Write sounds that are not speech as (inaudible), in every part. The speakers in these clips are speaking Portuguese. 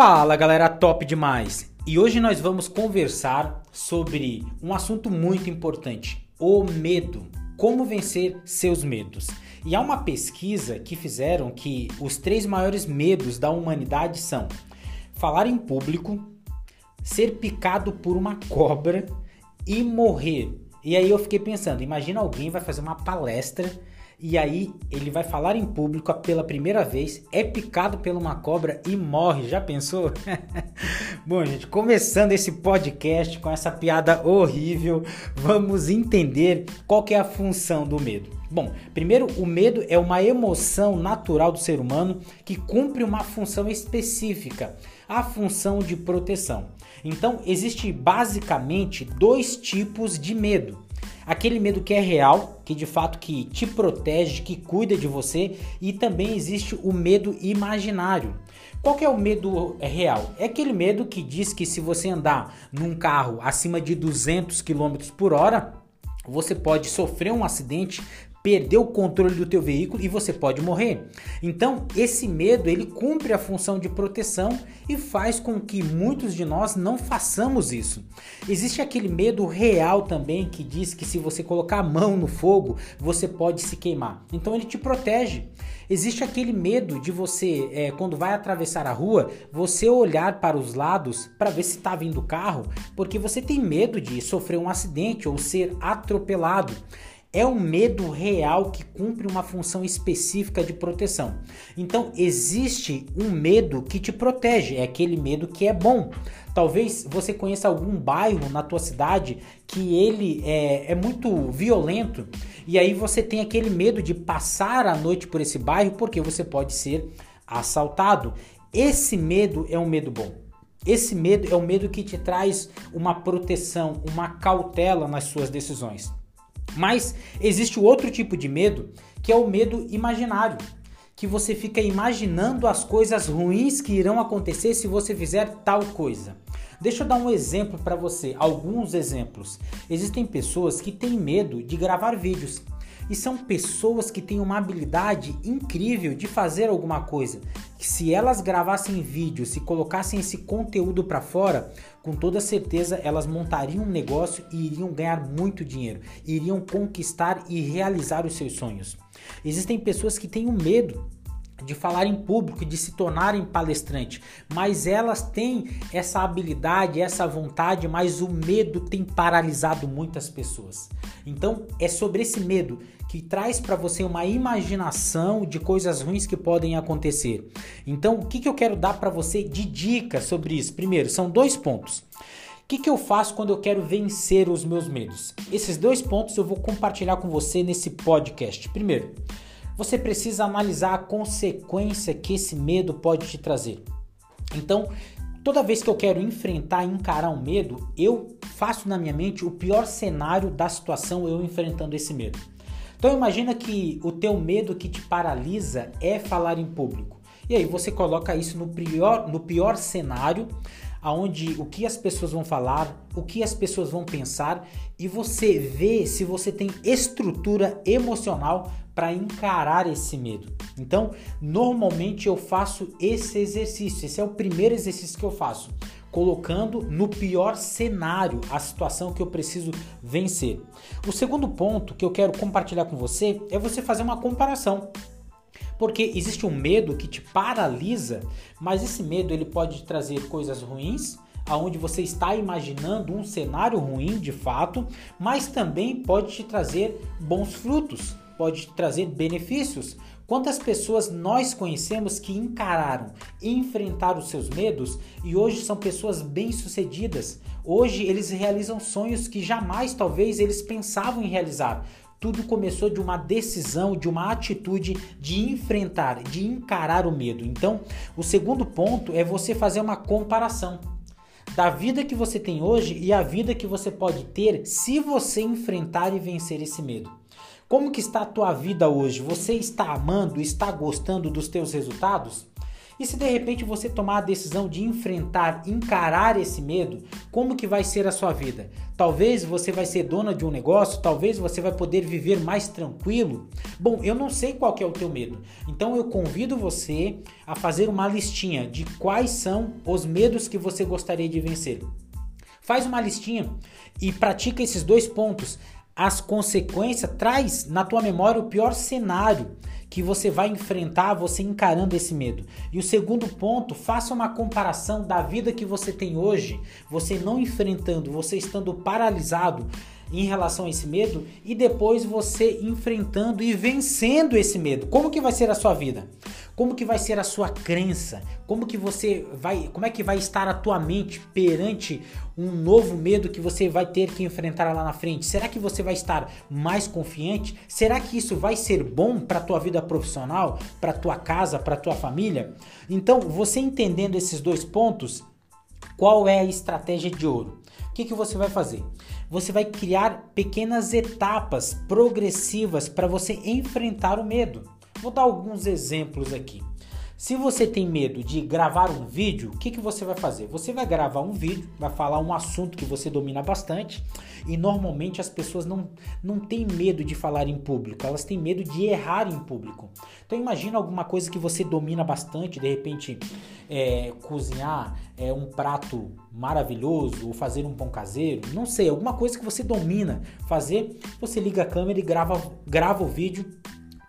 Fala galera, top demais! E hoje nós vamos conversar sobre um assunto muito importante: o medo. Como vencer seus medos. E há uma pesquisa que fizeram que os três maiores medos da humanidade são falar em público, ser picado por uma cobra e morrer. E aí eu fiquei pensando, imagina alguém vai fazer uma palestra e aí ele vai falar em público pela primeira vez, é picado por uma cobra e morre. Já pensou? (laughs) Bom, gente, começando esse podcast com essa piada horrível, vamos entender qual é a função do medo. Bom, primeiro, o medo é uma emoção natural do ser humano que cumpre uma função específica, a função de proteção. Então, existe basicamente dois tipos de medo aquele medo que é real, que de fato que te protege, que cuida de você, e também existe o medo imaginário. Qual que é o medo real? É aquele medo que diz que se você andar num carro acima de 200 km por hora, você pode sofrer um acidente, perder o controle do teu veículo e você pode morrer. Então, esse medo, ele cumpre a função de proteção e faz com que muitos de nós não façamos isso. Existe aquele medo real também que diz que se você colocar a mão no fogo, você pode se queimar. Então, ele te protege. Existe aquele medo de você, é, quando vai atravessar a rua, você olhar para os lados para ver se está vindo carro, porque você tem medo de sofrer um acidente ou ser atropelado é um medo real que cumpre uma função específica de proteção. Então, existe um medo que te protege, é aquele medo que é bom. Talvez você conheça algum bairro na tua cidade que ele é, é muito violento e aí você tem aquele medo de passar a noite por esse bairro porque você pode ser assaltado. Esse medo é um medo bom. Esse medo é um medo que te traz uma proteção, uma cautela nas suas decisões. Mas existe outro tipo de medo, que é o medo imaginário, que você fica imaginando as coisas ruins que irão acontecer se você fizer tal coisa. Deixa eu dar um exemplo para você, alguns exemplos. Existem pessoas que têm medo de gravar vídeos e são pessoas que têm uma habilidade incrível de fazer alguma coisa. Que se elas gravassem vídeos, se colocassem esse conteúdo para fora, com toda certeza elas montariam um negócio e iriam ganhar muito dinheiro, iriam conquistar e realizar os seus sonhos. Existem pessoas que têm um medo de falar em público, de se tornarem palestrante, mas elas têm essa habilidade, essa vontade, mas o medo tem paralisado muitas pessoas. Então, é sobre esse medo que traz para você uma imaginação de coisas ruins que podem acontecer. Então, o que, que eu quero dar para você de dica sobre isso? Primeiro, são dois pontos. O que, que eu faço quando eu quero vencer os meus medos? Esses dois pontos eu vou compartilhar com você nesse podcast. Primeiro, você precisa analisar a consequência que esse medo pode te trazer. Então, toda vez que eu quero enfrentar e encarar um medo, eu faço na minha mente o pior cenário da situação eu enfrentando esse medo. Então imagina que o teu medo que te paralisa é falar em público. E aí você coloca isso no pior, no pior cenário, aonde o que as pessoas vão falar, o que as pessoas vão pensar e você vê se você tem estrutura emocional para encarar esse medo. Então, normalmente eu faço esse exercício. Esse é o primeiro exercício que eu faço colocando no pior cenário a situação que eu preciso vencer. O segundo ponto que eu quero compartilhar com você é você fazer uma comparação. Porque existe um medo que te paralisa, mas esse medo ele pode trazer coisas ruins, aonde você está imaginando um cenário ruim de fato, mas também pode te trazer bons frutos, pode trazer benefícios, Quantas pessoas nós conhecemos que encararam, enfrentaram os seus medos e hoje são pessoas bem-sucedidas? Hoje eles realizam sonhos que jamais talvez eles pensavam em realizar. Tudo começou de uma decisão, de uma atitude de enfrentar, de encarar o medo. Então, o segundo ponto é você fazer uma comparação da vida que você tem hoje e a vida que você pode ter se você enfrentar e vencer esse medo. Como que está a tua vida hoje? Você está amando, está gostando dos teus resultados? E se de repente você tomar a decisão de enfrentar, encarar esse medo, como que vai ser a sua vida? Talvez você vai ser dona de um negócio, talvez você vai poder viver mais tranquilo. Bom, eu não sei qual é o teu medo. Então eu convido você a fazer uma listinha de quais são os medos que você gostaria de vencer. Faz uma listinha e pratica esses dois pontos. As consequências, traz na tua memória o pior cenário que você vai enfrentar você encarando esse medo. E o segundo ponto, faça uma comparação da vida que você tem hoje, você não enfrentando, você estando paralisado em relação a esse medo e depois você enfrentando e vencendo esse medo. Como que vai ser a sua vida? Como que vai ser a sua crença? Como que você vai, como é que vai estar a tua mente perante um novo medo que você vai ter que enfrentar lá na frente? Será que você vai estar mais confiante? Será que isso vai ser bom para tua vida profissional, para tua casa, para tua família? Então, você entendendo esses dois pontos, qual é a estratégia de ouro? O que, que você vai fazer? Você vai criar pequenas etapas progressivas para você enfrentar o medo. Vou dar alguns exemplos aqui. Se você tem medo de gravar um vídeo, o que, que você vai fazer? Você vai gravar um vídeo, vai falar um assunto que você domina bastante e normalmente as pessoas não, não têm medo de falar em público, elas têm medo de errar em público. Então imagina alguma coisa que você domina bastante, de repente é, cozinhar é, um prato maravilhoso ou fazer um pão caseiro, não sei, alguma coisa que você domina fazer, você liga a câmera e grava, grava o vídeo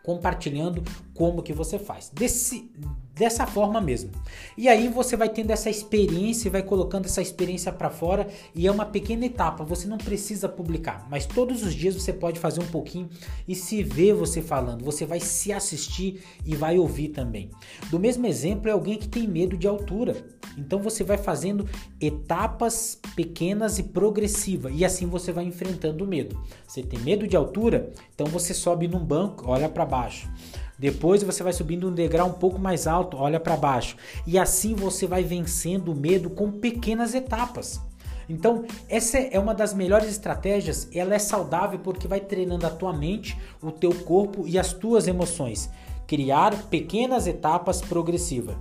compartilhando como que você faz. Desse, dessa forma mesmo. E aí você vai tendo essa experiência e vai colocando essa experiência para fora e é uma pequena etapa, você não precisa publicar, mas todos os dias você pode fazer um pouquinho e se ver você falando, você vai se assistir e vai ouvir também. Do mesmo exemplo é alguém que tem medo de altura. Então você vai fazendo etapas pequenas e progressivas e assim você vai enfrentando o medo. Você tem medo de altura? Então você sobe num banco, olha para baixo. Depois você vai subindo um degrau um pouco mais alto, olha para baixo. E assim você vai vencendo o medo com pequenas etapas. Então, essa é uma das melhores estratégias, ela é saudável porque vai treinando a tua mente, o teu corpo e as tuas emoções. Criar pequenas etapas progressivas.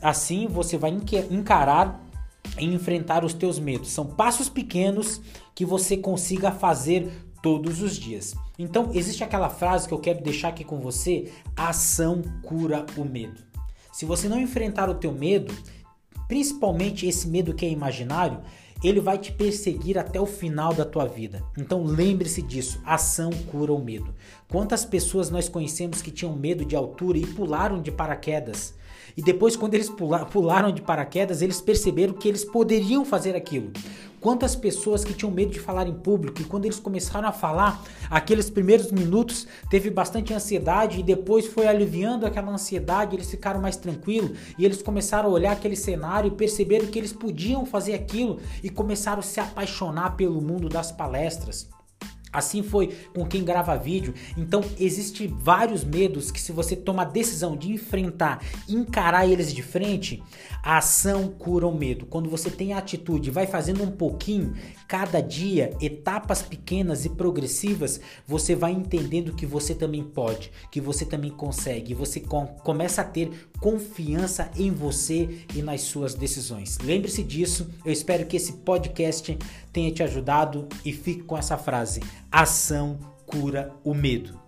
Assim você vai encarar e enfrentar os teus medos. São passos pequenos que você consiga fazer todos os dias. Então, existe aquela frase que eu quero deixar aqui com você: ação cura o medo. Se você não enfrentar o teu medo, principalmente esse medo que é imaginário, ele vai te perseguir até o final da tua vida. Então lembre-se disso, ação cura o medo. Quantas pessoas nós conhecemos que tinham medo de altura e pularam de paraquedas? E depois, quando eles pularam de paraquedas, eles perceberam que eles poderiam fazer aquilo. Quantas pessoas que tinham medo de falar em público e quando eles começaram a falar, aqueles primeiros minutos teve bastante ansiedade e depois foi aliviando aquela ansiedade, eles ficaram mais tranquilos e eles começaram a olhar aquele cenário e perceberam que eles podiam fazer aquilo e começaram a se apaixonar pelo mundo das palestras. Assim foi com quem grava vídeo. Então, existe vários medos que se você toma a decisão de enfrentar, encarar eles de frente, a ação cura o medo. Quando você tem a atitude, vai fazendo um pouquinho cada dia, etapas pequenas e progressivas, você vai entendendo que você também pode, que você também consegue, você com, começa a ter confiança em você e nas suas decisões. Lembre-se disso. Eu espero que esse podcast tenha te ajudado e fique com essa frase: ação cura o medo.